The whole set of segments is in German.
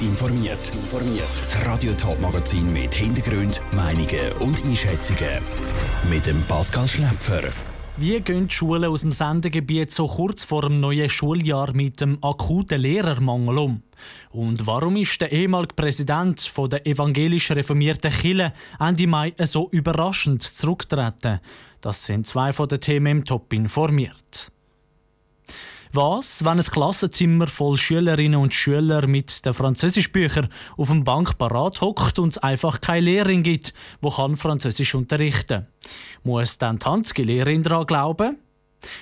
informiert. Das Radio Top Magazin mit Hintergrund, Meinungen und Einschätzungen mit dem Pascal Schläpfer. Wie gehen die Schulen aus dem Sendegebiet so kurz vor dem neuen Schuljahr mit dem akuten Lehrermangel um? Und warum ist der ehemalige Präsident der evangelisch reformierten Kirche Ende Mai so überraschend zurückgetreten? Das sind zwei von den Themen im Top informiert. Was, wenn ein Klassenzimmer voll Schülerinnen und Schüler mit den Französischbüchern auf dem Bank parat hockt und es einfach keine Lehrerin gibt, wo kann Französisch unterrichten? Muss dann die Handzge-Lehrerin daran glauben?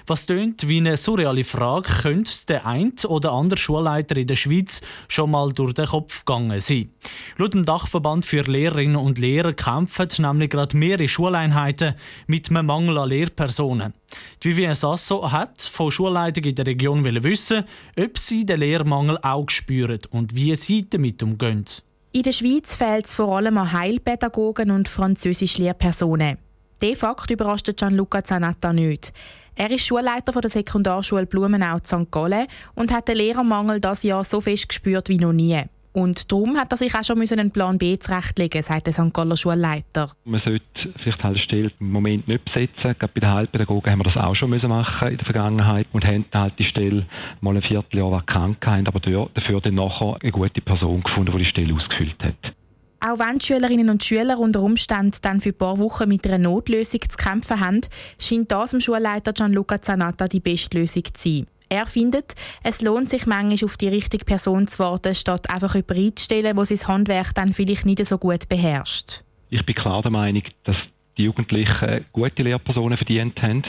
Was tönt wie eine surreale Frage, könnte der ein oder andere Schulleiter in der Schweiz schon mal durch den Kopf gegangen sein. Laut dem Dachverband für Lehrerinnen und Lehrer kämpfen nämlich gerade mehrere Schuleinheiten mit einem Mangel an Lehrpersonen. Die Vivienne Sasso hat von Schulleitungen in der Region wissen, ob sie den Lehrmangel auch spüren und wie sie damit umgehen. In der Schweiz fehlt es vor allem an Heilpädagogen und französisch Lehrpersonen. De facto überrascht Gianluca Zanatta nicht. Er ist Schulleiter der Sekundarschule Blumenau St. Gallen und hat den Lehrermangel das Jahr so fest gespürt wie noch nie. Und darum hat er sich auch schon einen Plan B zurechtlegen sagt der St. Galler Schulleiter. Man sollte vielleicht halt Stelle im Moment nicht besetzen. Gerade bei den Heilpädagogen haben wir das auch schon müssen machen in der Vergangenheit und haben halt die Stelle mal ein Vierteljahr vakant gehabt, aber dafür dann nachher eine gute Person gefunden, die die Stelle ausgefüllt hat. Auch wenn Schülerinnen und Schüler unter Umständen dann für ein paar Wochen mit einer Notlösung zu kämpfen haben, scheint das dem Schulleiter Gianluca Zanatta die beste Lösung zu sein. Er findet, es lohnt sich manchmal auf die richtige Person zu warten, statt einfach jemanden einzustellen, der sein Handwerk dann vielleicht nicht so gut beherrscht. Ich bin klar der Meinung, dass die Jugendlichen gute Lehrpersonen verdient haben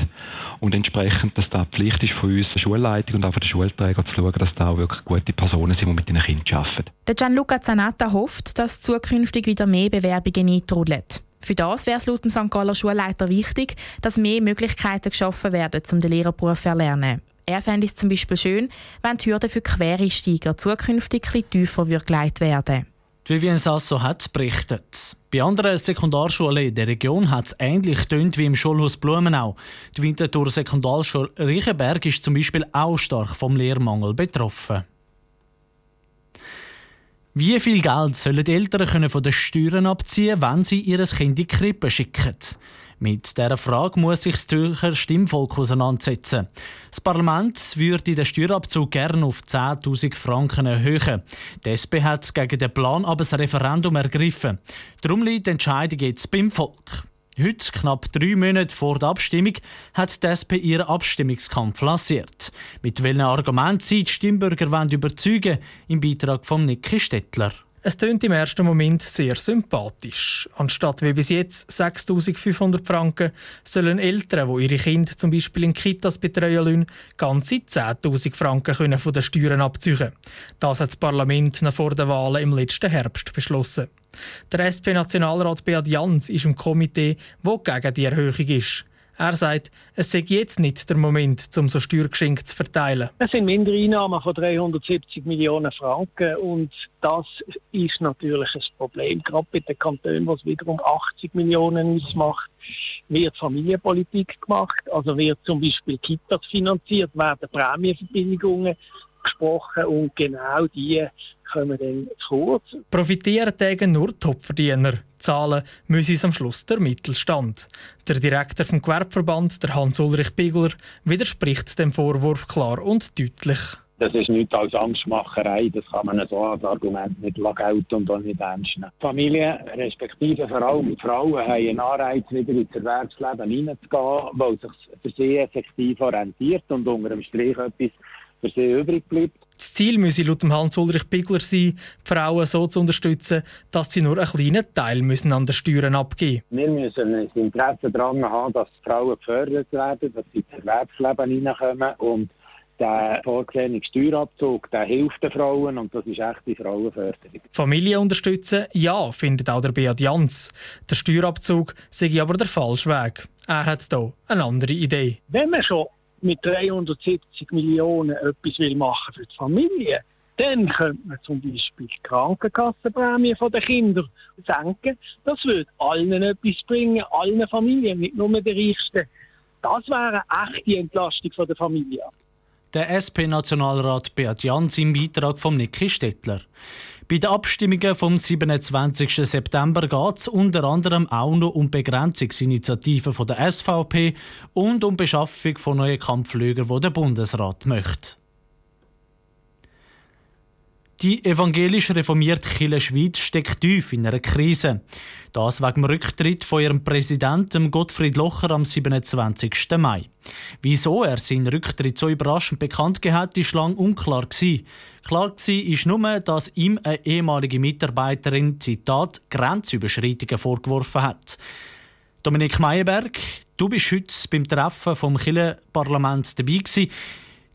und entsprechend, dass da Pflicht ist von uns, der Schulleitung und auch von den Schulträgern zu schauen, dass da auch wirklich gute Personen sind, die mit ihren Kindern arbeiten. Gianluca Zanatta hofft, dass zukünftig wieder mehr Bewerbungen eintrudeln. Für das wäre es laut dem St. Galler Schulleiter wichtig, dass mehr Möglichkeiten geschaffen werden, um den Lehrerberuf zu erlernen. Er fände es zum Beispiel schön, wenn die Hürden für Quereinsteiger zukünftig etwas tiefer gelegt werden Vivian Sasso hat berichtet. Bei anderen Sekundarschulen in der Region hat es ähnlich tönt wie im Schulhaus Blumenau. Die Winterthur Sekundarschule Riechenberg ist zum Beispiel auch stark vom Lehrmangel betroffen. Wie viel Geld sollen die Eltern von den Steuern abziehen, wenn sie ihr Kind in die Krippe schicken? Mit dieser Frage muss sich das Zürcher Stimmvolk auseinandersetzen. Das Parlament würde den Steuerabzug gerne auf 10.000 Franken erhöhen. Die SP hat gegen den Plan aber ein Referendum ergriffen. Darum liegt die Entscheidung jetzt beim Volk. Heute, knapp drei Monate vor der Abstimmung, hat die SP ihren Abstimmungskampf lanciert. Mit welchen Argumenten sie die Stimmbürger überzeugen wollen, im Beitrag von Niki Stettler. Es tönt im ersten Moment sehr sympathisch. Anstatt wie bis jetzt 6.500 Franken sollen Eltern, die ihre Kinder zum Beispiel in Kitas betreuen lassen, ganze 10.000 Franken können von den Steuern abziehen. Das hat das Parlament nach vor den Wahlen im letzten Herbst beschlossen. Der SP-Nationalrat Beat Jans ist im Komitee, wo gegen die Erhöhung ist. Er sagt, es sei jetzt nicht der Moment, um so Steuergeschenke zu verteilen. Es sind Mindereinnahmen von 370 Millionen Franken und das ist natürlich ein Problem. Gerade bei den Kantonen, was wiederum 80 Millionen ausmacht, wird Familienpolitik gemacht. Also wird zum Beispiel Kitas finanziert, werden Prämienverbilligungen gesprochen und genau die kommen dann zu kurz. Profitieren tägen nur Topverdiener. Zahlen müsse es am Schluss der Mittelstand. Der Direktor vom Gewerbeverband, der Hans-Ulrich Bigler, widerspricht dem Vorwurf klar und deutlich. Das ist nichts als Angstmacherei, das kann man so als Argument nicht gelten und auch nicht ernst nehmen. Familien, respektive vor allem Frauen, haben einen Anreiz, wieder ins Erwerbsleben hineinzugehen, weil es sich für sie effektiv orientiert und unter dem Strich etwas für sie übrig bleibt. Das Ziel müsse laut Hans-Ulrich Bigler sein, die Frauen so zu unterstützen, dass sie nur einen kleinen Teil müssen an den Steuern abgeben Wir müssen ein Interesse daran haben, dass die Frauen gefördert werden, dass sie ins Erwerbsleben hineinkommen und der vorgesehene Steuerabzug, der hilft den Frauen und das ist echte Frauenförderung. Familie unterstützen, ja, findet auch der Beat Jans. Der Steuerabzug sei aber der falsche Weg. Er hat hier eine andere Idee. Wenn man schon mit 370 Millionen etwas will machen für die Familie, dann könnte man zum Beispiel die Krankenkassenprämie der Kinder senken. Das würde allen etwas bringen, allen Familien, nicht nur den Reichsten. Das wäre eine echte Entlastung der Familie. Der SP-Nationalrat Beat Jans im Beitrag von Niki Stettler. Bei den Abstimmungen vom 27. September geht es unter anderem auch noch um Begrenzungsinitiativen von der SVP und um Beschaffung von neuen Kampfflügern, die der Bundesrat möchte. Die evangelisch reformierte Kirche Schweiz steckt tief in einer Krise. Das wegen dem Rücktritt von ihrem Präsidenten Gottfried Locher am 27. Mai. Wieso er seinen Rücktritt so überraschend bekannt hat, ist lang unklar gewesen. Klar war ist nur, dass ihm eine ehemalige Mitarbeiterin Zitat Grenzüberschreitungen vorgeworfen hat. Dominik Meyerberg, du bist heute beim Treffen vom Kirchenparlament dabei gewesen.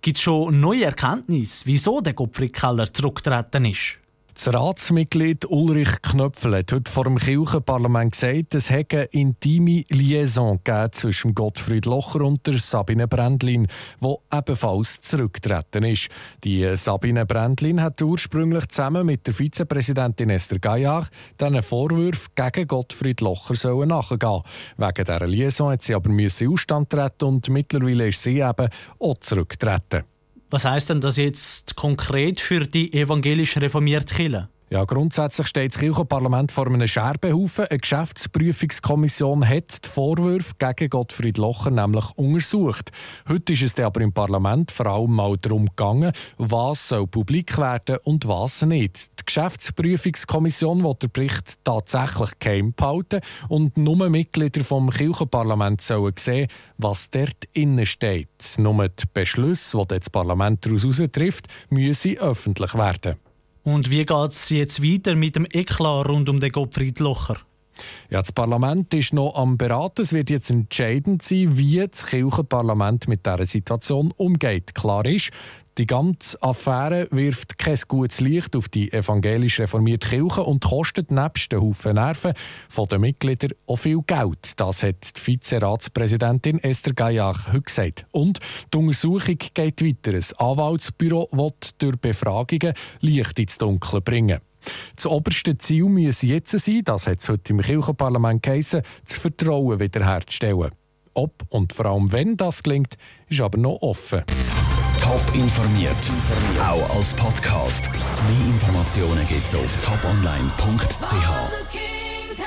Gibt es schon neue Erkenntnisse, wieso der Gottfried Keller zurückgetreten ist? Das Ratsmitglied Ulrich Knöpfel hat heute vor dem Kirchenparlament gesagt, es hätte eine intime Liaison zwischen Gottfried Locher und der Sabine Brändlin, die ebenfalls zurückgetreten ist. Die Sabine Brändlin hat ursprünglich zusammen mit der Vizepräsidentin Esther Gaillard diesen Vorwürfen gegen Gottfried Locher sollen nachgehen. Wegen dieser Liaison hat sie aber Ausstand treten und mittlerweile ist sie eben auch zurückgetreten. Was heißt denn das jetzt konkret für die evangelisch reformierte Kirche? Ja, grundsätzlich steht das Kirchenparlament vor einem Scherbenhaufen. Eine Geschäftsprüfungskommission hat die Vorwürfe gegen Gottfried Locher nämlich untersucht. Heute ist es aber im Parlament vor allem mal darum gegangen, was soll publik werden und was nicht. Die Geschäftsprüfungskommission will den Bericht tatsächlich geheim behalten und nur Mitglieder vom Kirchenparlament sollen sehen, was dort innen steht. Nur die Beschlüsse, die das Parlament daraus trifft, müssen öffentlich werden. Und wie geht es jetzt weiter mit dem Eklat rund um den Gottfried Locher? Ja, das Parlament ist noch am Beraten. Es wird jetzt entscheidend sein, wie das Kirchenparlament mit dieser Situation umgeht. Klar ist, die ganze Affäre wirft kein gutes Licht auf die evangelisch reformierte Kirche und kostet nebst den Haufen Nerven von den Mitgliedern auch viel Geld. Das hat die Vizeratspräsidentin Esther Gaillard heute gesagt. Und die Untersuchung geht weiter. Ein Anwaltsbüro wird durch Befragungen Licht ins Dunkle bringen. Das oberste Ziel muss jetzt sein, das hat es heute im Kirchenparlament geheißen, das Vertrauen wiederherzustellen. Ob und vor allem wenn das gelingt, ist aber noch offen. Top informiert, auch als Podcast. Mehr Informationen gibt's auf toponline.ch.